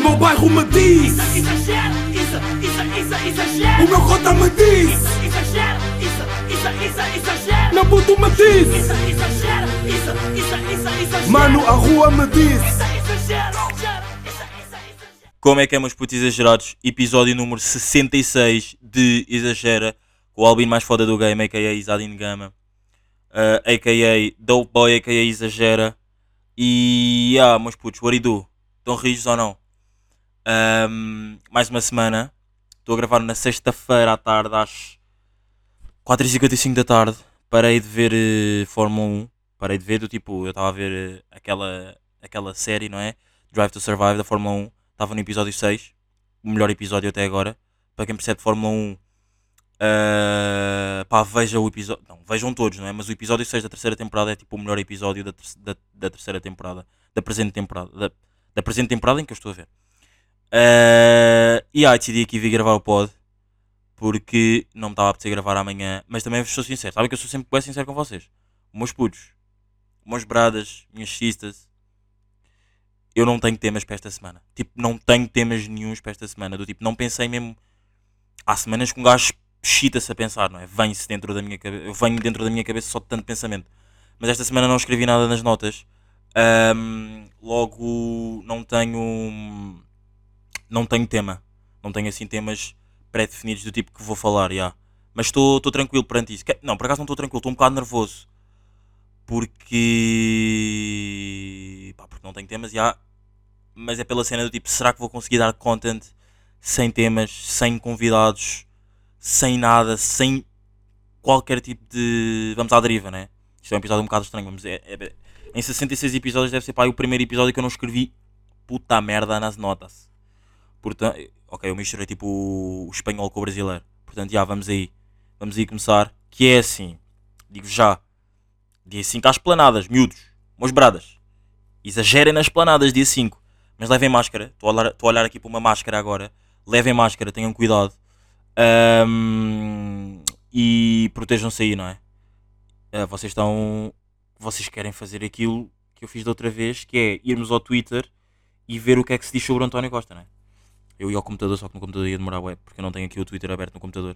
meu bairro me diz Isso, exagero, isso, isso, isso, exagero O meu cota me diz Isso, exagero, isso, isso, isso, exagero Meu puto me diz Isso, exagero, isso, isso, isso, exagero Mano, a rua me diz Isso, exagero, Como é que é, meus putos exagerados? Episódio número 66 de Exagera, com o Albino mais foda do game, a.k.a. Isadine Gama, uh, a.k.a. Dope Boy, a.k.a. Exagera. E, ah, meus putos, what do? Estão rijos ou não? Ahm, mais uma semana. Estou a gravar na sexta-feira à tarde, às 4h55 da tarde. Parei de ver eh, Fórmula 1. Parei de ver, do tipo, eu estava a ver eh, aquela, aquela série, não é? Drive to Survive da Fórmula 1. Estava no episódio 6. O melhor episódio até agora. Para quem percebe Fórmula 1, Uh, pá, veja o episódio. Não, vejam todos, não é? Mas o episódio 6 da terceira temporada é tipo o melhor episódio da, ter da, da terceira temporada. Da presente temporada. Da, da, presente temporada em que eu estou a ver. Uh, e aí decidi aqui vir gravar o pod. Porque não me estava a apetecer gravar amanhã. Mas também sou sincero. Sabem que eu sou sempre bem sincero com vocês. Meus putos. Meus bradas. Minhas cistas. Eu não tenho temas para esta semana. Tipo, não tenho temas nenhums para esta semana. Do tipo, não pensei mesmo. Há semanas que um gajo chita-se a pensar, não é? Vem-se dentro da minha cabeça. Eu venho dentro da minha cabeça só de tanto pensamento. Mas esta semana não escrevi nada nas notas. Um, logo não tenho. Não tenho tema. Não tenho assim temas pré-definidos do tipo que vou falar, já. Mas estou tranquilo perante isso. Não, por acaso não estou tranquilo, estou um bocado nervoso. Porque. Pá, porque não tenho temas, já. Mas é pela cena do tipo, será que vou conseguir dar content sem temas, sem convidados? sem nada, sem qualquer tipo de. Vamos à deriva, né? Isto é um episódio um bocado estranho. Vamos é, é, em 66 episódios deve ser pá, o primeiro episódio que eu não escrevi puta merda nas notas. Portanto, ok, eu misturei tipo o, espanhol com o brasileiro. Portanto, já, vamos aí. Vamos aí começar. Que é assim, digo já, dia 5 às planadas, miúdos, meus bradas. Exagerem nas planadas, dia 5. Mas levem máscara. Estou a, olhar, a olhar aqui para uma máscara agora. Levem máscara, tenham cuidado. Um, e protejam-se aí, não é? Uh, vocês estão. Vocês querem fazer aquilo que eu fiz da outra vez, que é irmos ao Twitter e ver o que é que se diz sobre o António Costa, não é? Eu ia ao computador, só que no computador ia demorar web, porque eu não tenho aqui o Twitter aberto no computador.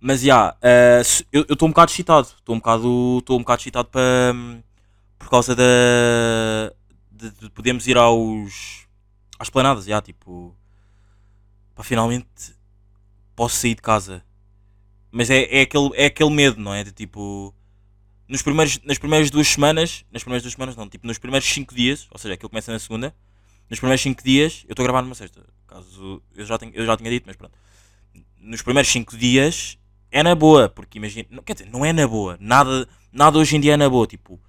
Mas já, yeah, uh, eu estou um bocado excitado. Estou um bocado, estou um bocado excitado para. por causa da. De, de, podermos ir aos. às planadas, já, yeah, tipo. para finalmente posso sair de casa. Mas é, é, aquele, é aquele medo, não é? De tipo. Nos primeiros, nas primeiras duas semanas. Nas primeiras duas semanas, não. Tipo, nos primeiros 5 dias. Ou seja, aquilo começa na segunda. Nos primeiros 5 dias. Eu estou a gravar numa sexta. Caso. Eu já, tenho, eu já tinha dito, mas pronto. Nos primeiros 5 dias. É na boa. Porque imagina. Não, quer dizer, não é na boa. Nada, nada hoje em dia é na boa. Tipo.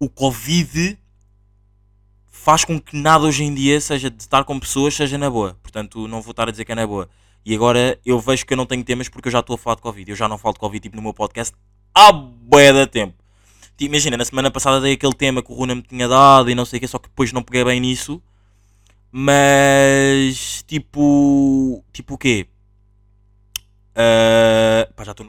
O Covid faz com que nada hoje em dia, seja de estar com pessoas, seja na boa. Portanto, não vou estar a dizer que é na boa. E agora eu vejo que eu não tenho temas porque eu já estou a falar de Covid. Eu já não falo de Covid tipo, no meu podcast há bué da tempo. Tipo, imagina, na semana passada dei aquele tema que o Runa me tinha dado e não sei o que, só que depois não peguei bem nisso. Mas, tipo, tipo o quê? Uh, pá, já estou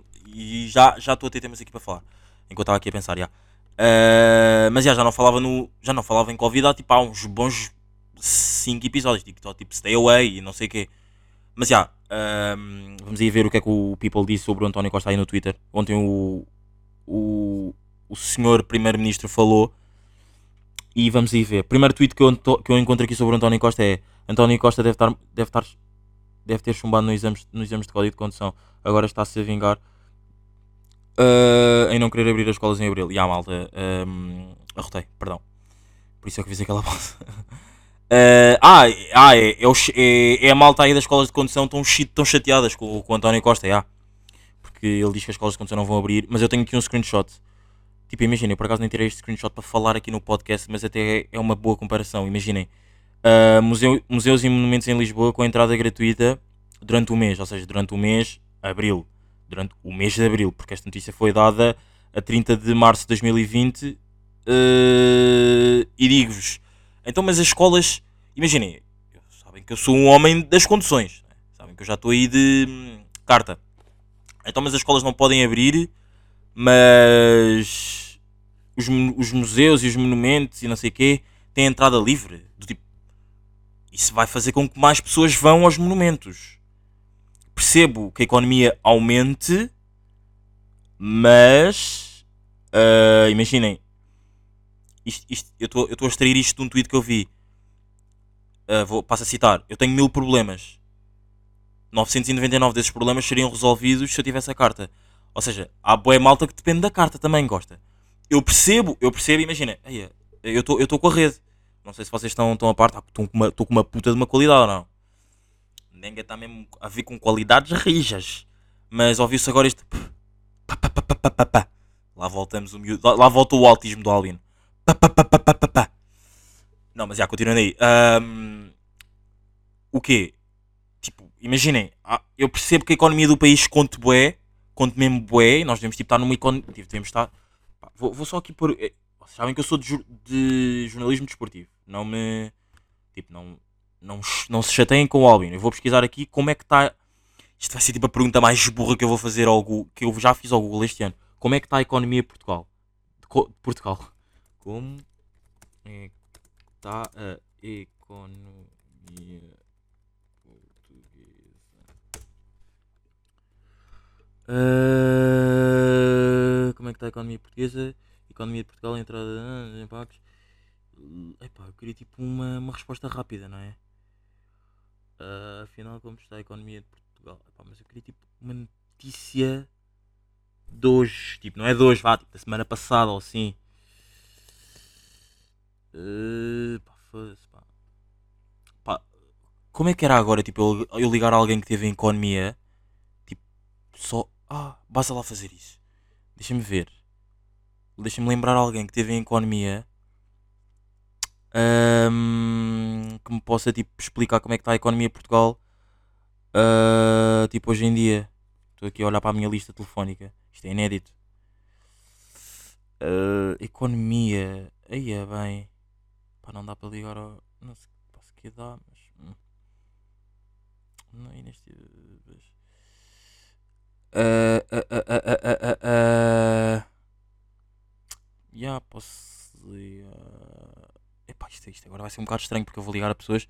já já estou a ter temas aqui para falar. Enquanto estava aqui a pensar, já. Uh, mas já, já não falava no já não falava em Covid há tipo há uns bons 5 episódios, tipo, tipo Stay Away e não sei o quê. Mas já, um, vamos aí ver o que é que o People disse sobre o António Costa aí no Twitter. Ontem o, o, o senhor Primeiro-Ministro falou. E vamos aí ver. Primeiro tweet que eu, que eu encontro aqui sobre o António Costa é António Costa deve, estar, deve, estar, deve ter chumbado nos exames, nos exames de código de condução. Agora está-se a vingar uh, em não querer abrir as escolas em abril. E a malta, um, arrotei, perdão. Por isso é que fiz aquela pausa. Uh, ah, ah é, é, é, é, a malta aí das escolas de condução tão, tão chateadas com, com o António Costa, é, porque ele diz que as escolas de condução não vão abrir, mas eu tenho aqui um screenshot. Tipo, imaginem, por acaso nem tirei este screenshot para falar aqui no podcast, mas até é uma boa comparação. Imaginem, uh, museu, museus e monumentos em Lisboa com entrada gratuita durante o mês, ou seja, durante o mês, abril, durante o mês de abril, porque esta notícia foi dada a 30 de março de 2020. Uh, ah, e digo-vos então, mas as escolas, imaginem, sabem que eu sou um homem das condições, né? sabem que eu já estou aí de hum, carta. Então, mas as escolas não podem abrir, mas os, os museus e os monumentos e não sei o quê têm entrada livre. Do tipo, isso vai fazer com que mais pessoas vão aos monumentos. Percebo que a economia aumente, mas ah, imaginem, isto, isto- eu estou a extrair isto de um tweet que eu vi. Ah, vou, passo a citar: Eu tenho mil problemas. 999 desses problemas seriam resolvidos se eu tivesse a carta. Ou seja, há boa malta que depende da carta também, gosta. Eu percebo, eu percebo, imagina, eu estou com a rede. Não sei se vocês estão, estão a par, estou com, uma- com uma puta de uma qualidade ou não. Nenga está mesmo a vir com qualidades rijas. Mas ouviu-se agora este. pá, pá, pá, pá, pá, pá. Lá voltamos o miúdo. Lá, lá volta o autismo do Albino. Pá, pá, pá, pá, pá, pá. Não, mas já, continuando aí. Ahm, o quê? Tipo, imaginem, ah, eu percebo que a economia do país conte bué, conte mesmo bué, nós devemos tipo, estar numa economia. Devemos estar. Vou, vou só aqui pôr. eh, Vocês sabem que eu sou de, de jornalismo desportivo. Não me. Tipo, não, não, não se chateiem com o Albino. Eu vou pesquisar aqui como é que está. Isto vai ser tipo a pergunta mais burra que eu vou fazer ao Google, que eu já fiz ao Google este ano. Como é que está a economia de Portugal? De Portugal. Como é que está a economia Ah, como é que está a economia portuguesa? Economia de Portugal, entrada, ah, impactos. Epá, eu queria tipo uma, uma resposta rápida, não é? Ah, afinal, como está a economia de Portugal? Epá, mas eu queria tipo uma notícia de hoje, tipo, não é de hoje, vá, tipo, da semana passada ou assim. Ah, pá, foda-se, pá. Pá, como é que era agora, tipo, eu, eu ligar a alguém que teve em economia, tipo, só, ah, basta lá fazer isso. Deixa-me ver. Deixa-me lembrar alguém que teve em economia ahm, que me possa tipo explicar como é que está a economia de Portugal ah, tipo hoje em dia. Estou aqui a olhar para a minha lista telefónica. Isto é inédito. Ah, economia. Aí é bem. Pá, não dá para ligar ao. Não sei se que dá, mas. hum. Não, e neste. Ah, ah, ah, ah, ah, ah, ah. Já posso ligar. Epá, isto, isto agora vai ser um bocado estranho porque eu vou ligar a pessoas.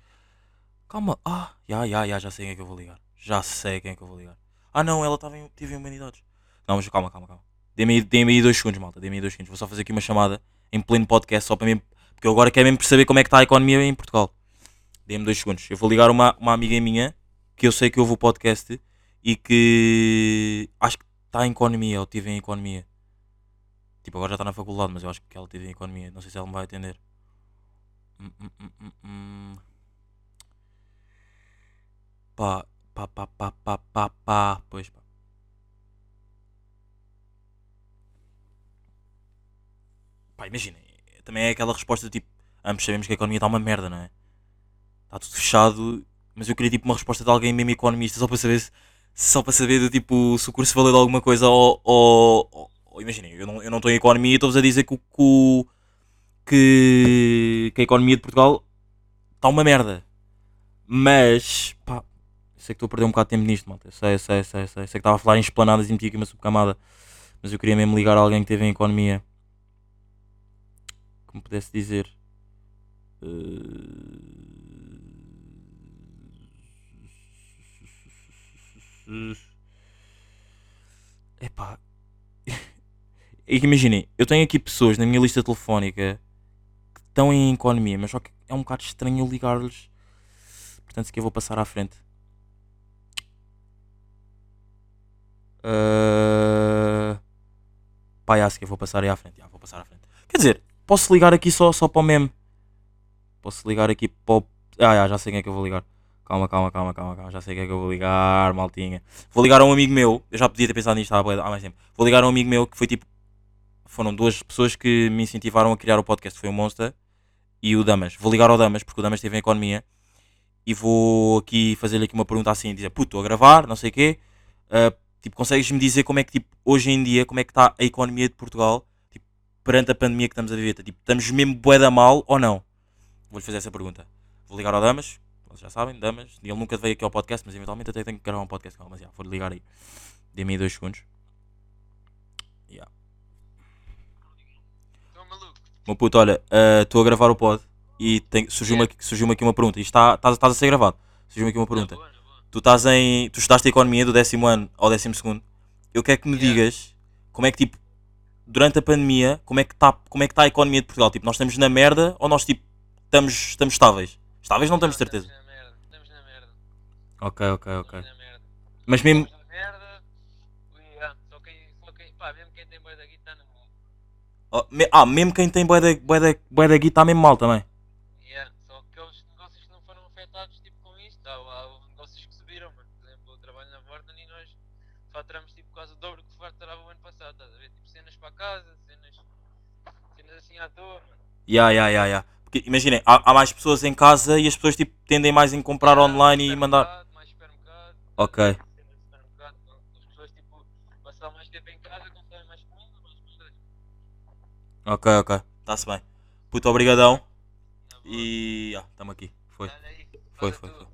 Calma, ah, já, já, já, já sei quem é que eu vou ligar. Já sei quem é que eu vou ligar. Ah não, ela estava em, teve em humanidades. Não, mas calma, calma, calma. Dê-me aí, dê aí dois segundos, malta. Dê-me aí dois segundos. Vou só fazer aqui uma chamada em pleno podcast só para mim. Porque eu agora quero mesmo perceber como é que está a economia em Portugal. Dê-me dois segundos. Eu vou ligar uma, uma amiga minha que eu sei que ouve o podcast e que acho que está em economia ou tive em economia. Tipo, agora já está na faculdade, mas eu acho que ela teve em economia. Não sei se ela me vai atender. Hum, hum, hum. Pá, pá, pá, pá, pá, pá, pá. Pois pá. Pá, imaginem. Também é aquela resposta tipo: ambos sabemos que a economia está uma merda, não é? Está tudo fechado. Mas eu queria tipo uma resposta de alguém mesmo economista só para saber se, só para saber do tipo se o curso valeu de alguma coisa ou, ou, ou- imaginem, eu não eu não estou em economia e estou-vos a dizer que, que, que, a economia de Portugal está uma merda. Mas, pá, sei que estou a perder um bocado de tempo nisto, malta. Eu sei, eu sei, eu sei, eu sei. Sei que estava a falar em esplanadas e meti aqui uma subcamada. Mas eu queria mesmo ligar a alguém que teve em economia. Que me pudesse dizer. eh, É que Imaginem, eu tenho aqui pessoas na minha lista telefónica que estão em economia, mas só que é um bocado estranho ligar-lhes. Portanto, se que eu vou passar à frente. Uh... Pá, já, que eu vou passar aí à frente. Já, vou passar à frente. Quer dizer, posso ligar aqui só, só para o meme. Posso ligar aqui para o. Ah, já, já sei quem é que eu vou ligar. Calma, calma, calma, calma, calma. Já sei quem é que eu vou ligar, maltinha. Vou ligar a um amigo meu. Eu já podia ter pensado nisto há, mais tempo. Vou ligar a um amigo meu que foi tipo. Foram duas pessoas que me incentivaram a criar o podcast. Foi o Monster e o Damas. Vou ligar ao Damas porque o Damas esteve em economia. E vou aqui fazer-lhe aqui uma pergunta assim: dizer, puto, estou a gravar, não sei o quê. Ah, tipo, consegues-me dizer como é que, tipo, hoje em dia, como é que está a economia de Portugal tipo, perante a pandemia que estamos a viver? Tipo, estamos mesmo bué da mal ou não? Vou-lhe fazer essa pergunta. Vou ligar ao Damas, vocês já sabem, Damas. Ele nunca veio aqui ao podcast, mas eventualmente até tenho que gravar um podcast com ele. Mas já, vou-lhe ligar aí. Dê-me aí dois segundos. Yeah. Meu puto, olha, estou a gravar o pod e tem- surgiu-me aqui, surgiu aqui uma pergunta. Isto está estás estás a ser gravado. Surgiu-me aqui uma pergunta. Boa, boa. Tu estás em. Tu estudaste economia do décimo ano ao décimo segundo. Eu quero que me Yeah. digas como é que tipo. Durante a pandemia, como é que está é que tá a economia de Portugal? Tipo, nós estamos na merda ou nós tipo estamos, estamos estáveis? Estáveis não de certeza. Ok, ok, ok. Na merda. Mas mesmo. Na merda. Ah, Só quem, só quem, pá, mesmo quem tem boi daqui está na merda. oh, me- ah, mesmo quem tem boé da, da, da guita está mesmo mal também. Yeah, só que aqueles negócios que não foram afetados tipo, com isto, há, há negócios que subiram, mano. Por exemplo, eu trabalho na Vorten e nós faturamos tipo, quase o dobro que faturava o ano passado, estás a ver? Tipo, cenas para casa, cenas, cenas assim à toa, mano. Ya, ya, ya. Porque imaginem, há, há mais pessoas em casa e as pessoas tipo, tendem mais em comprar Yeah, online e mandar. Ok. Ok, ok. Está-se bem. Puto, obrigadão. E. Ah, estamos aqui. Foi. Foi, foi, foi.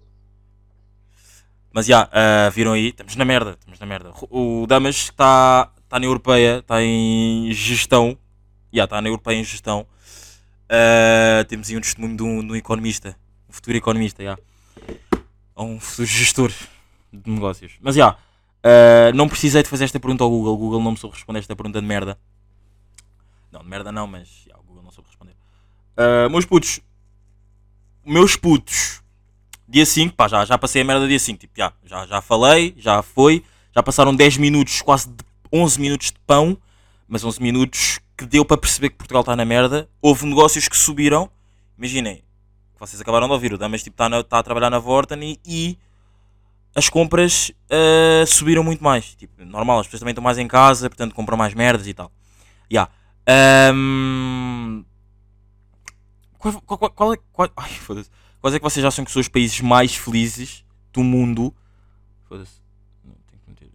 Mas já, ah, viram aí? Estamos na merda. Estamos na merda. O Damas está tá na Europeia, está em gestão. Já, está na Europeia em gestão. Ah, temos aí um testemunho de um, de um economista. Um futuro economista, já. Ou um futuro gestor de negócios. Mas já, ah, não precisei de fazer esta pergunta ao Google. O Google não me soube responder esta pergunta de merda. Não, de merda não, mas já, o Google não soube responder. Ah, meus putos, meus putos, dia 5, pá, já, já passei a merda dia 5, tipo, já, já, já falei, já foi, já passaram 10 minutos, quase de 11 minutos de pão, mas 11 minutos que deu para perceber que Portugal está na merda. Houve negócios que subiram, imaginem, vocês acabaram de ouvir, o Damas está tipo, tá a trabalhar na Vorten e, e as compras ah, subiram muito mais. Tipo, normal, as pessoas também estão mais em casa, portanto compram mais merdas e tal. Ya. Ahm, qual, qual, qual, é, qual, ai. Quais é que vocês acham que são os países mais felizes do mundo? Foda-se. Não, tenho que meter.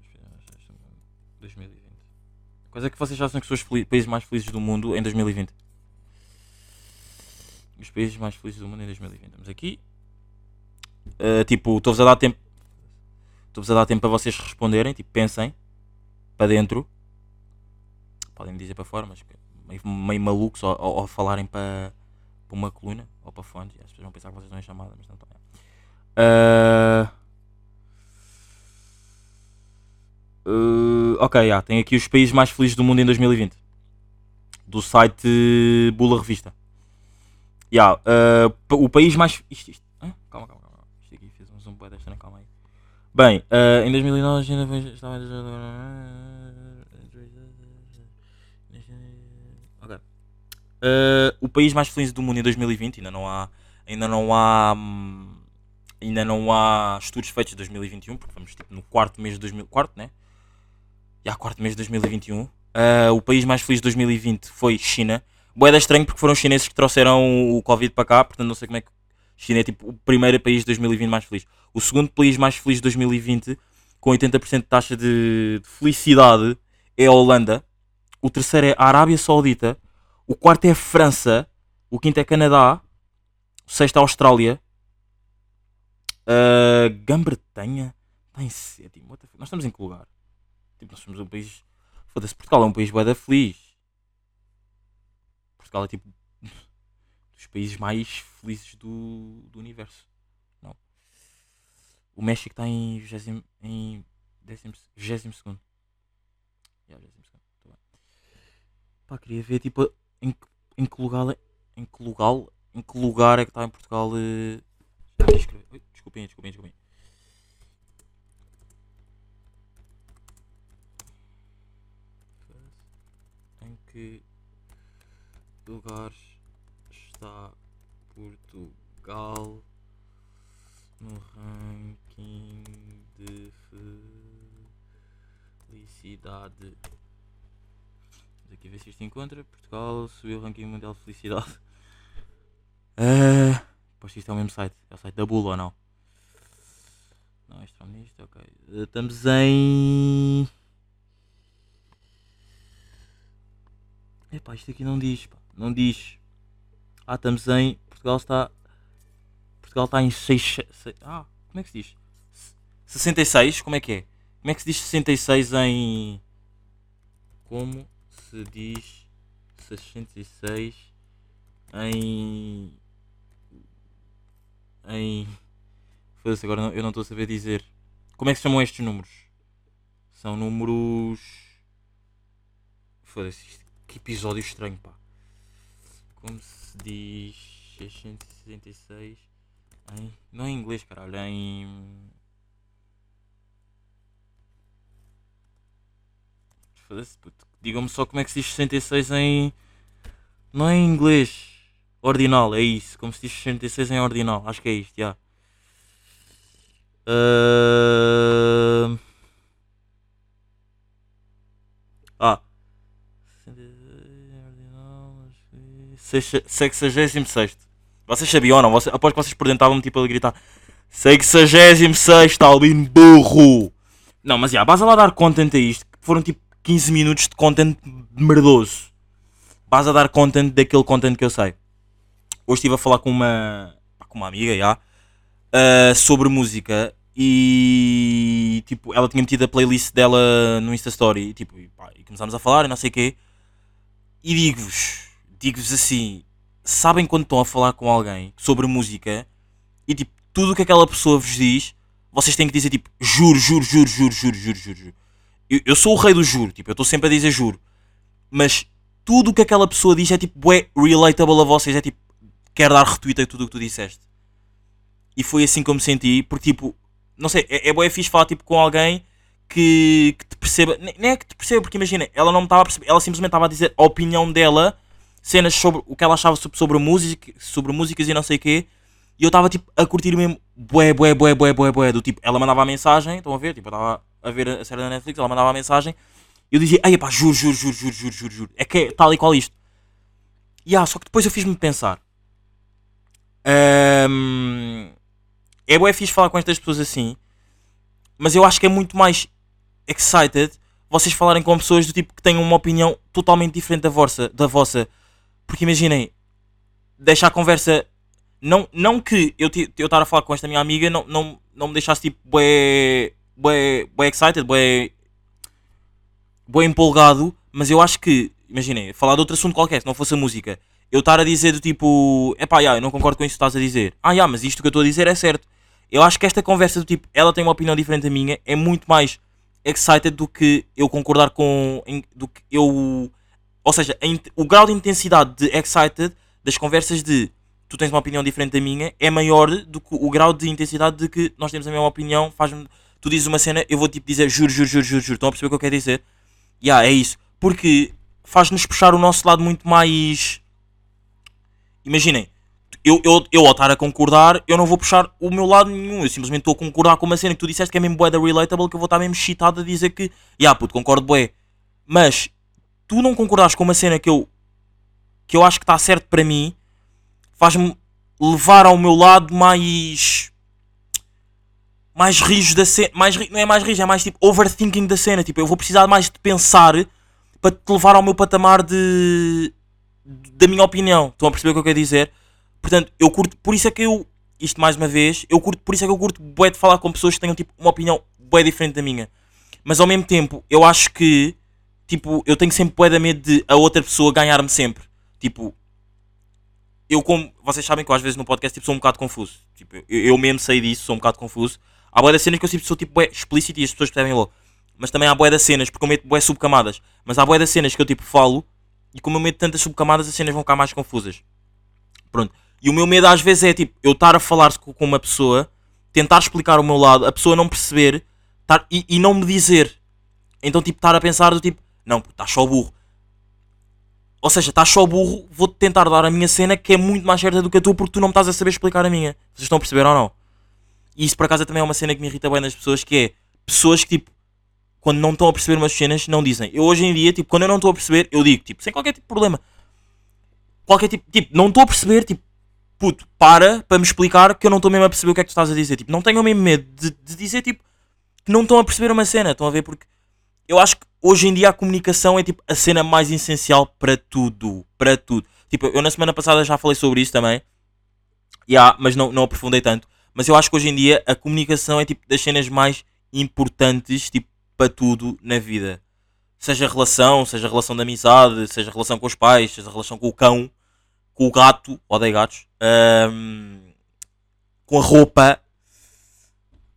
2020. Quais é que vocês acham que são os países mais felizes do mundo em 2020? Os países mais felizes do mundo em 2020. Estamos aqui. Ah, tipo, estou-vos a dar tempo. Estou-vos a dar tempo para vocês responderem. Tipo, pensem. Para dentro. Podem dizer para fora, mas meio, meio malucos ou, ou, ou falarem para, para uma coluna ou para fontes. As pessoas vão pensar que vocês estão em chamada, mas não estão. Ah, ah, ok, já, tem aqui os países mais felizes do mundo em 2020 do site Bula Revista. Já, ah, pa- o país mais. Isto, isto, calma, calma, calma. Isto aqui fez um zoom desta, calma aí. Bem, ah, em 2009 ainda foi-. Ah, o país mais feliz do mundo em 2020 ainda não há ainda não há hum, ainda não há estudos feitos de 2021 porque vamos tipo no quarto mês de 2000 quarto né já quarto mês de 2021 Ah, o país mais feliz de 2020 foi China Boeda estranho porque foram os chineses que trouxeram o Covid para cá portanto não sei como é que China é tipo o primeiro país de 2020 mais feliz o segundo país mais feliz de 2020 com 80% de taxa de, de felicidade é a Holanda o terceiro é a Arábia Saudita o quarto é a França, o quinto é Canadá, o sexto é a Austrália, a Grã-Bretanha está em sétimo. Nós estamos em que lugar? Tipo, nós somos um país. Foda-se, Portugal é um país bué feliz. Portugal é tipo dos países mais felizes do, do universo. Não. O México está em 20 em décimo, 22 segundo. Yeah, 22 segundo. Tá bem. Pá, queria ver tipo em, em que lugar em que lugar em que lugar é que está em Portugal eh, ia escrever. Ui, desculpem, desculpem, desculpem. Em que lugar está Portugal no ranking de felicidade? Vamos aqui ver se isto encontra. Portugal subiu o ranking mundial de felicidade. Ah, pois isto é o mesmo site. É o site da Bula ou não? Não, isto é nisto, ok. Ah, estamos em. Epá, isto aqui não diz, pá. Não diz. Ah, estamos em. Portugal está. Portugal está em 6. Ah, como é que se diz? 66? Como é que é? Como é que se diz 66 em. Como se diz 66 em em. Foda-se, agora eu não estou a saber dizer. Como é que se chamam estes números? São números. Foda-se, que episódio estranho, pá. Como se diz 666 em. Não em inglês, caralho, em. Foda-se, puto. Digam-me só como é que se diz 66 em. Não é em inglês. Ordinal, é isso. Como se diz 66 em ordinal. Acho que é isto, já. Ahn. Ah. 66. Vocês sabiam ou não? Vocês, após que vocês perguntavam-me tipo a gritar 66 Albino burro! Não, mas já, yeah, a lá dar content a isto. Que foram tipo 15 minutos de content merdoso. Vais a dar content daquele content que eu sei. Hoje estive a falar com uma, com uma amiga já, uh, sobre música e tipo, ela tinha metido a playlist dela no Insta Story e, tipo, e, pá, e começámos a falar e não sei o quê. E digo-vos, digo-vos assim, sabem quando estão a falar com alguém sobre música e tipo, tudo o que aquela pessoa vos diz, vocês têm que dizer tipo, juro, juro, juro, juro, juro, juro, juro. Eu, eu sou o rei do juro, tipo, eu estou sempre a dizer juro. Mas tudo o que aquela pessoa diz é tipo, é relatable a vocês, é tipo, quer dar retweet a tudo o que tu disseste. E foi assim me senti, porque tipo, não sei, é, é bué fixe falar tipo com alguém que, que te perceba, nem nem é que te perceba, porque imagina, ela não me estava a perceber, ela simplesmente estava a dizer a opinião dela, cenas sobre o que ela achava sobre, música, sobre músicas e não sei o quê, e eu estava tipo a curtir mesmo, bué, bué, bué, bué, bué, bué, do tipo, ela mandava a mensagem, estão a ver, tipo, eu estava a ver a série da Netflix, ela mandava a mensagem, e eu dizia, ai pá, juro, juro, juro, juro, juro, juro, juro, é que é tal e qual isto. E ah, só que depois eu fiz-me pensar. Ahm, é bué fixe falar com estas pessoas assim, mas eu acho que é muito mais excited vocês falarem com pessoas do tipo que tenham uma opinião totalmente diferente da vossa, da vossa. Porque imaginem, deixa a conversa. Não, não que eu eu estar a falar com esta minha amiga não, não, não me deixasse tipo bué, bué, bué excited, bué, bué empolgado, mas eu acho que, imaginem, falar de outro assunto qualquer, se não fosse a música, eu estar a dizer do tipo, epá, já, eu não concordo com isso que estás a dizer. Ah, já, mas isto que eu estou a dizer é certo. Eu acho que esta conversa do tipo, ela tem uma opinião diferente da minha, é muito mais excited do que eu concordar com. do que eu. Ou seja, o grau de intensidade de excited das conversas de tu tens uma opinião diferente da minha é maior do que o grau de intensidade de que nós temos a mesma opinião. Faz-me. Tu dizes uma cena, eu vou tipo dizer juro, juro, juro, juro, juro. Estão a perceber o que eu quero dizer? Ya, é isso. Porque faz-nos puxar o nosso lado muito mais. Imaginem, eu, eu, eu ao estar a concordar, eu não vou puxar o meu lado nenhum. Eu simplesmente estou a concordar com uma cena que tu disseste que é mesmo bué da relatable, que eu vou estar mesmo excitado a dizer que, ya, puto, concordo bué. Mas tu não concordares com uma cena que eu, que eu acho que está certo para mim, faz-me levar ao meu lado mais. mais rijo da cena. Mais, não é mais rijo, é mais tipo overthinking da cena. Tipo, eu vou precisar mais de pensar para te levar ao meu patamar de. da minha opinião. Estão a perceber o que eu quero dizer? Portanto, eu curto. Por isso é que eu. Isto mais uma vez, eu curto, por isso é que eu curto bué de falar com pessoas que tenham tipo uma opinião bué diferente da minha. Mas ao mesmo tempo, eu acho que tipo, eu tenho sempre de medo de a outra pessoa ganhar-me sempre. Tipo, eu como, vocês sabem que eu às vezes no podcast tipo, sou um bocado confuso. Tipo, eu, eu mesmo sei disso, sou um bocado confuso. Há das cenas que eu tipo, sou tipo bué explícito e as pessoas percebem logo. Mas também há das cenas, porque eu meto bué subcamadas. Mas há das cenas que eu tipo falo e como eu meto tantas subcamadas, as cenas vão ficar mais confusas. Pronto. E o meu medo às vezes é tipo, eu estar a falar com uma pessoa, tentar explicar o meu lado, a pessoa não perceber tar, e, e não me dizer. Então, tipo, estar a pensar do tipo, não, puto, estás só burro. Ou seja, estás só burro, vou-te tentar dar a minha cena que é muito mais certa do que a tua porque tu não me estás a saber explicar a minha. Vocês estão a perceber ou não? E isso por acaso também é uma cena que me irrita bem nas pessoas, que é pessoas que tipo, quando não estão a perceber umas cenas, não dizem. Eu hoje em dia, tipo, quando eu não estou a perceber, eu digo, tipo, sem qualquer tipo de problema. Qualquer tipo, tipo, não estou a perceber, tipo, puto, para para me explicar que eu não estou mesmo a perceber o que é que tu estás a dizer. Tipo, não tenham mesmo medo de, de dizer, tipo, que não estão a perceber uma cena. Estão a ver? Porque eu acho que hoje em dia a comunicação é, tipo, a cena mais essencial para tudo. Para tudo. Tipo, eu na semana passada já falei sobre isso também. Yeah, mas não, não aprofundei tanto. Mas eu acho que hoje em dia a comunicação é, tipo, das cenas mais importantes, tipo, para tudo na vida. Seja relação, seja relação de amizade, seja relação com os pais, seja relação com o cão, com o gato, odeio gatos, ahm, com a roupa,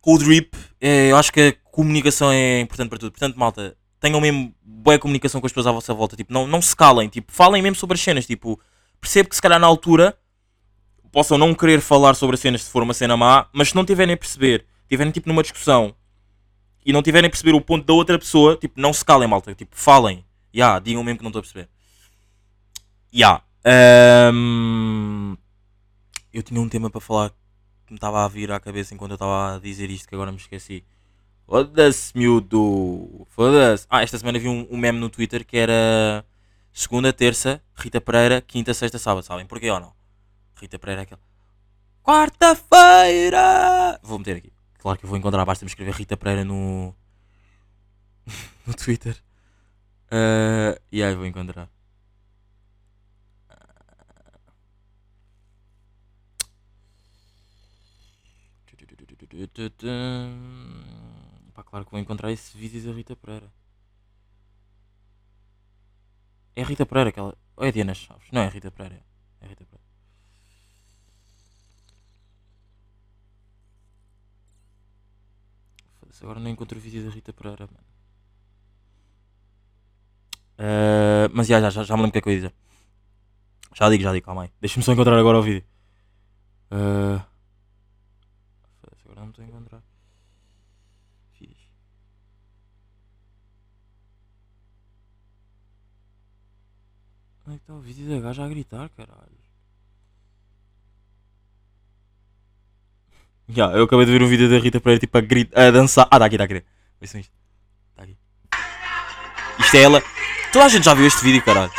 com o drip. É, eu acho que a comunicação é importante para tudo. Portanto, malta, tenham mesmo boa comunicação com as pessoas à vossa volta. Tipo, não, não se calem. Tipo, falem mesmo sobre as cenas. Tipo, percebo que se calhar na altura possam não querer falar sobre as cenas se for uma cena má, mas se não tiverem a perceber, tiverem tipo numa discussão e não tiverem a perceber o ponto da outra pessoa, tipo, não se calem, malta. Tipo, falem. Ya, yeah, digam mesmo que não estou a perceber. Ya. Yeah. Um... Eu tinha um tema para falar que me estava a vir à cabeça enquanto eu estava a dizer isto que agora me esqueci. Foda-se, miúdo. Foda-se. Ah, esta semana vi um, um, meme no Twitter que era segunda, terça, Rita Pereira, quinta, sexta, sábado. Sabem porquê ou não? Rita Pereira é aquele. Quarta-feira! Vou meter aqui. Claro que eu vou encontrar, basta-me escrever Rita Pereira no. no Twitter. Uh, e aí vou encontrar. Pá, claro que vou encontrar esse vídeo da Rita Pereira. É a Rita Pereira aquela. Ou é a Diana Chaves? Não é a Rita Pereira. É a Rita Pereira. Foda-se, agora não encontro o vídeo da Rita Pereira, mano. Uh, mas já, já, já, me lembro o que é que eu ia dizer. Já digo, já digo, calma aí. Deixa-me só encontrar agora o vídeo. Uh, agora não estou a encontrar. Vídeos. Onde é que está o vídeo da gaja a gritar, caralho? Já, eu acabei de ver um vídeo da Rita Pereira tipo a, gritar, a dançar. Ah, está aqui, está aqui. Vejam isto. Está aqui. Isto é ela. Toda a gente já viu este vídeo, caralho.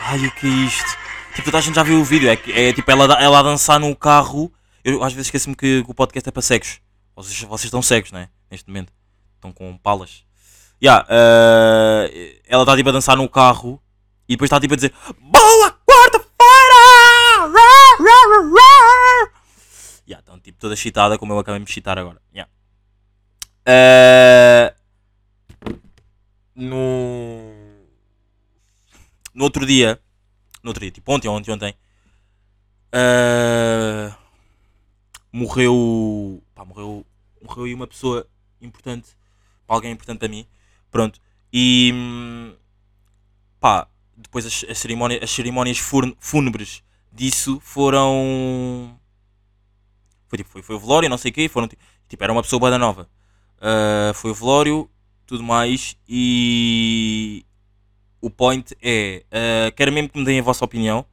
Ai, o que é isto? Tipo, toda a gente já viu o vídeo. É, é tipo ela, ela a dançar no carro. Eu às vezes esqueço-me que, que, o podcast é para cegos. Vocês, vocês estão cegos, né? Neste momento. Estão com palas. Yeah, uh, ela está tipo a dançar no carro. E depois está tipo a dizer Boa quarta-feira! Yeah, então tipo toda chitada como eu acabei de me chitar agora. Yeah. Uh, no, no outro dia, no outro dia, tipo ontem, ontem, ontem, uh, morreu, pá, morreu, morreu aí uma pessoa importante, alguém importante para mim, pronto, e pá, depois as, as, cerimónias, as cerimónias fúnebres disso foram, foi tipo, foi, foi o velório, não sei o quê, foram, tipo, era uma pessoa bada nova, Uh, foi o velório, tudo mais. E o point é: uh, quero mesmo que me deem a vossa opinião.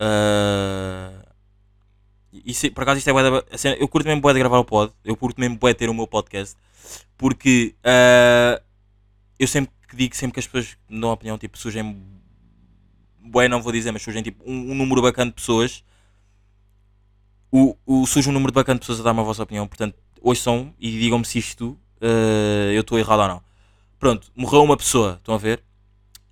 Uh, isso, por acaso, isto é da, assim, eu curto mesmo bué de gravar o pod. Eu curto mesmo bué de ter o meu podcast. Porque eu sempre que digo, sempre que as pessoas me dão opinião, tipo, surgem. Bué, não vou dizer, mas surgem tipo um, um número bacana de pessoas. O, o, surge um número bacana de pessoas a dar-me a vossa opinião. Portanto, ouçam e digam-me se isto uh, eu estou errado ou não. Pronto, morreu uma pessoa, estão a ver?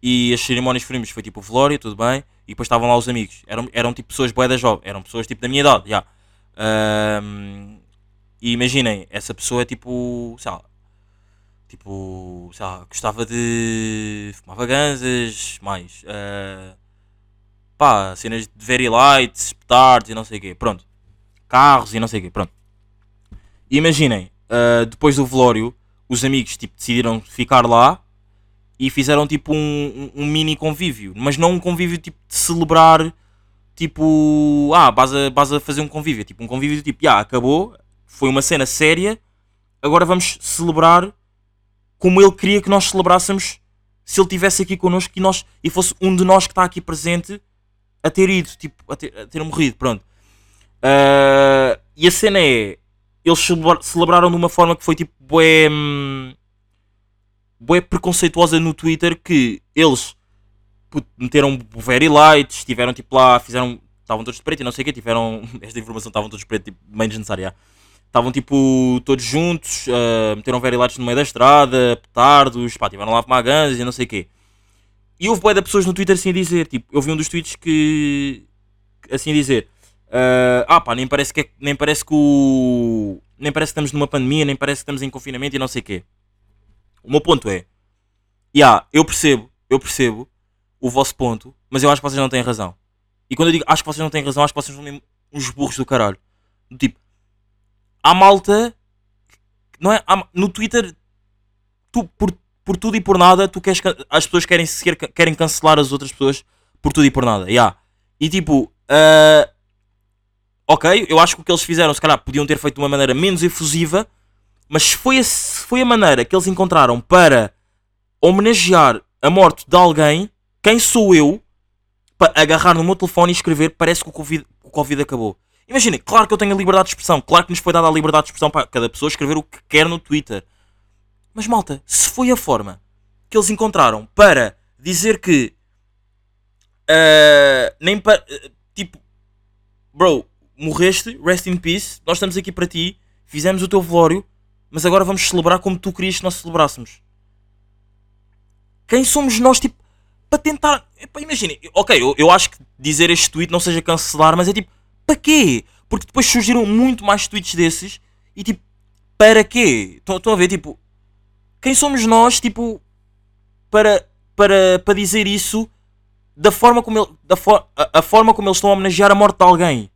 E as cerimónias fúnebres foi tipo o velório, tudo bem, e depois estavam lá os amigos. Eram, eram tipo pessoas boedas jovens, eram pessoas tipo da minha idade, já. Um, e imaginem, essa pessoa é tipo, sei lá, tipo, sei lá, gostava de. fumava ganzas, mais. Uh, pá, cenas de very lights, petards e não sei o quê, pronto. Carros e não sei o quê, pronto. Imaginem, uh, depois do velório, os amigos tipo, decidiram ficar lá e fizeram tipo um, um, mini convívio, mas não um convívio tipo de celebrar, tipo, ah, vas a, vas a fazer um convívio, tipo um convívio tipo, já, acabou, foi uma cena séria, agora vamos celebrar como ele queria que nós celebrássemos se ele estivesse aqui connosco e, nós, e fosse um de nós que está aqui presente a ter ido, tipo, a ter, a ter morrido, pronto. Uh, e a cena é, eles celebraram de uma forma que foi tipo bué, hum, bué preconceituosa no Twitter que eles puto, meteram very lights, tiveram tipo lá, fizeram, estavam todos de preto e não sei o que, tiveram, esta informação estavam todos de preto, tipo, meio desnecessária. Estavam tipo todos juntos, uh, meteram very lights no meio da estrada, petardos, pá, tiveram lá ganzas e não sei o que. E houve bué de pessoas no Twitter assim a dizer, tipo, eu vi um dos tweets que, assim a dizer, Uh, ah pá, nem parece que é, nem parece que o. Nem parece que estamos numa pandemia, nem parece que estamos em confinamento e não sei o quê. O meu ponto é. Yeah, eu percebo, eu percebo o vosso ponto, mas eu acho que vocês não têm razão. E quando eu digo acho que vocês não têm razão, acho que vocês são mesmo uns burros do caralho. Do tipo, há malta, não é? Há- no Twitter, tu, por, por tudo e por nada, tu queres, as pessoas querem, querem cancelar as outras pessoas por tudo e por nada. Yeah. E tipo, ah, ok, eu acho que o que eles fizeram, se calhar, podiam ter feito de uma maneira menos efusiva, mas foi a, foi a maneira que eles encontraram para homenagear a morte de alguém, quem sou eu para agarrar no meu telefone e escrever parece que o Covid, o COVID acabou. Imaginem, claro que eu tenho a liberdade de expressão, claro que nos foi dada a liberdade de expressão para cada pessoa escrever o que quer no Twitter. Mas malta, se foi a forma que eles encontraram para dizer que ah, nem para tipo bro, morreste, rest in peace, nós estamos aqui para ti, fizemos o teu velório, mas agora vamos celebrar como tu querias que nós celebrássemos. Quem somos nós, tipo, para tentar. Epá, Imaginem, ok, eu, eu acho que dizer este tweet não seja cancelar, mas é tipo, para quê? Porque depois surgiram muito mais tweets desses e tipo, para quê? Estão a ver, tipo, quem somos nós, tipo, para, para, para dizer isso da forma como ele, da for, a, a forma como eles estão a homenagear a morte de alguém?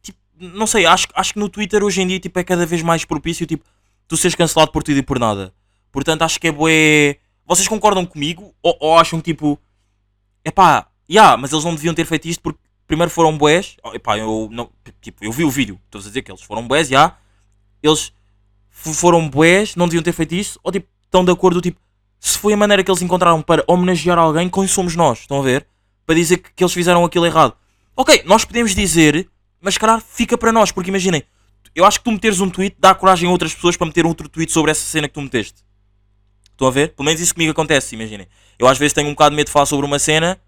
Tipo, não sei, acho, acho que no Twitter hoje em dia tipo, é cada vez mais propício tipo, tu seres cancelado por tudo e por nada. Portanto, acho que é bué. Vocês concordam comigo? Ou, ou acham tipo. Epá, yeah, mas eles não deviam ter feito isto porque primeiro foram bués. Oh, eu, tipo, eu vi o vídeo, estou a dizer que eles foram bués, já. Eles foram bués, não deviam ter feito isso. Ou tipo, estão de acordo, tipo, se foi a maneira que eles encontraram para homenagear alguém, quem somos nós? Estão a ver? Para dizer que, que eles fizeram aquilo errado. Ok, nós podemos dizer, mas calhar fica para nós, porque imaginem, eu acho que tu meteres um tweet dá coragem a outras pessoas para meter outro tweet sobre essa cena que tu meteste. Estão a ver? Pelo menos isso comigo acontece, imaginem. Eu às vezes tenho um bocado de medo de falar sobre uma cena,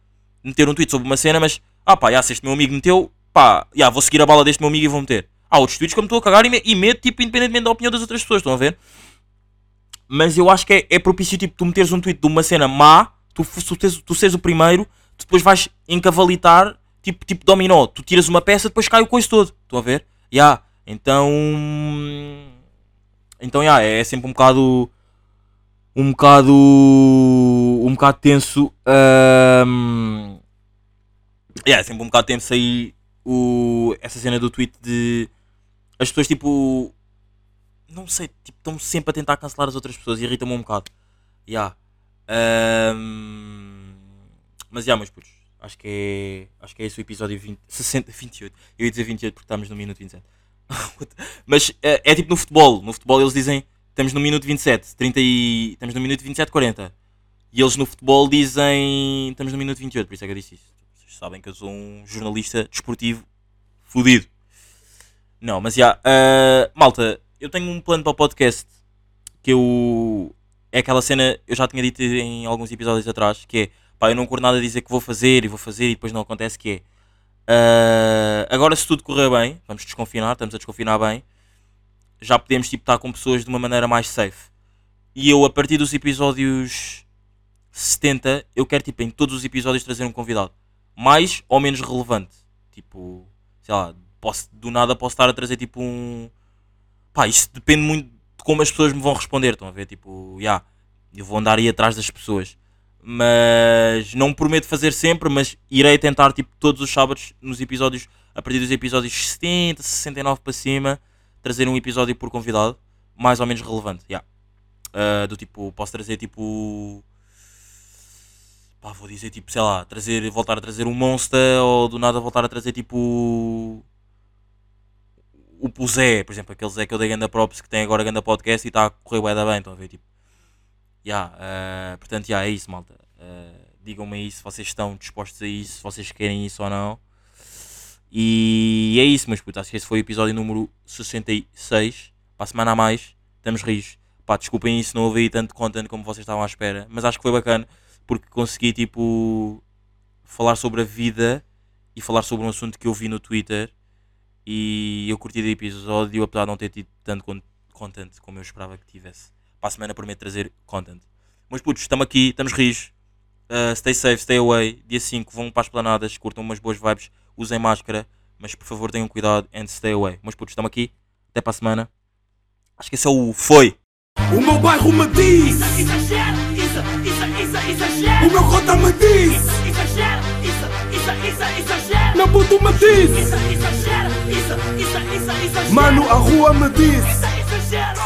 meter um tweet sobre uma cena, mas ah pá, já, se este meu amigo meteu, pá, já, vou seguir a bala deste meu amigo e vou meter. Há outros tweets que eu me estou a cagar e, me, e meto, tipo, independentemente da opinião das outras pessoas, estão a ver? Mas eu acho que é, é propício, tipo, tu meteres um tweet de uma cena má, tu, tu, tens, tu seres o primeiro, tu depois vais encavalitar, tipo, tipo dominó. Tu tiras uma peça, depois cai o coiso todo. Estão a ver? Já. Então. Então, já, é sempre um bocado. Um bocado. Um bocado tenso. ahm, yeah, sempre um bocado tenso aí o, essa cena do tweet de. As pessoas, tipo. Não sei, tipo, estão sempre a tentar cancelar as outras pessoas e irrita-me um bocado. Yeah. Ahm, mas, já, meus putos. Acho que é. Acho que é esse o episódio 20, 60, 28. Eu ia dizer 28 porque estamos no minuto 27. Mas é, é tipo no futebol. No futebol eles dizem estamos no minuto 27, 30 e. Estamos no minuto 27, 40. E eles no futebol dizem estamos no minuto 28, por isso é que eu disse isso. Sabem que eu sou um jornalista desportivo fodido. Não, mas já. ah, malta, eu tenho um plano para o podcast que eu. É aquela cena, eu já tinha dito em alguns episódios atrás, que é pá, eu não curto nada a dizer que vou fazer e vou fazer e depois não acontece, que é. ah, agora se tudo correr bem, vamos desconfinar, estamos a desconfinar bem, já podemos tipo, estar com pessoas de uma maneira mais safe. E eu, a partir dos episódios 70, eu quero tipo, em todos os episódios trazer um convidado. Mais ou menos relevante. Tipo, sei lá, posso, do nada posso estar a trazer tipo um. Pá, isso depende muito de como as pessoas me vão responder. Estão a ver? Tipo, já, eu vou andar aí atrás das pessoas. Mas não prometo fazer sempre, mas irei tentar tipo todos os sábados nos episódios, a partir dos episódios 70, 69 para cima, trazer um episódio por convidado, mais ou menos relevante. já. Ah, do tipo, posso trazer tipo. Pá, vou dizer tipo, sei lá, trazer, voltar a trazer um Monster ou do nada voltar a trazer tipo. O Puzé, por exemplo, aquele Zé que eu dei ganda props que tem agora ganda podcast e está a correr da bem, estão a ver? Tipo, Ya, ah, portanto, ya, é isso, malta. Ah, Digam-me aí se vocês estão dispostos a isso, se vocês querem isso ou não. E é isso, meus putos. Acho que esse foi o episódio número 66. Para a semana a mais, estamos rios. Pá, desculpem isso, não aí tanto content como vocês estavam à espera. Mas acho que foi bacana porque consegui, tipo, falar sobre a vida e falar sobre um assunto que eu vi no Twitter. E eu curti do episódio, apesar de não ter tido tanto con- content como eu esperava que tivesse. Para a semana prometo trazer content. Mas putos, estamos aqui, estamos rios. Uh, stay safe, stay away. Dia 5 vão para as planadas, curtam umas boas vibes, usem máscara, mas por favor tenham cuidado and stay away. Mas putos, estamos aqui. Até para a semana. Acho que esse é o Foi. O meu bairro me diz, O meu cota me diz. Isso, exagera. Meu puto me exagera. Mano, a rua me disse Isso,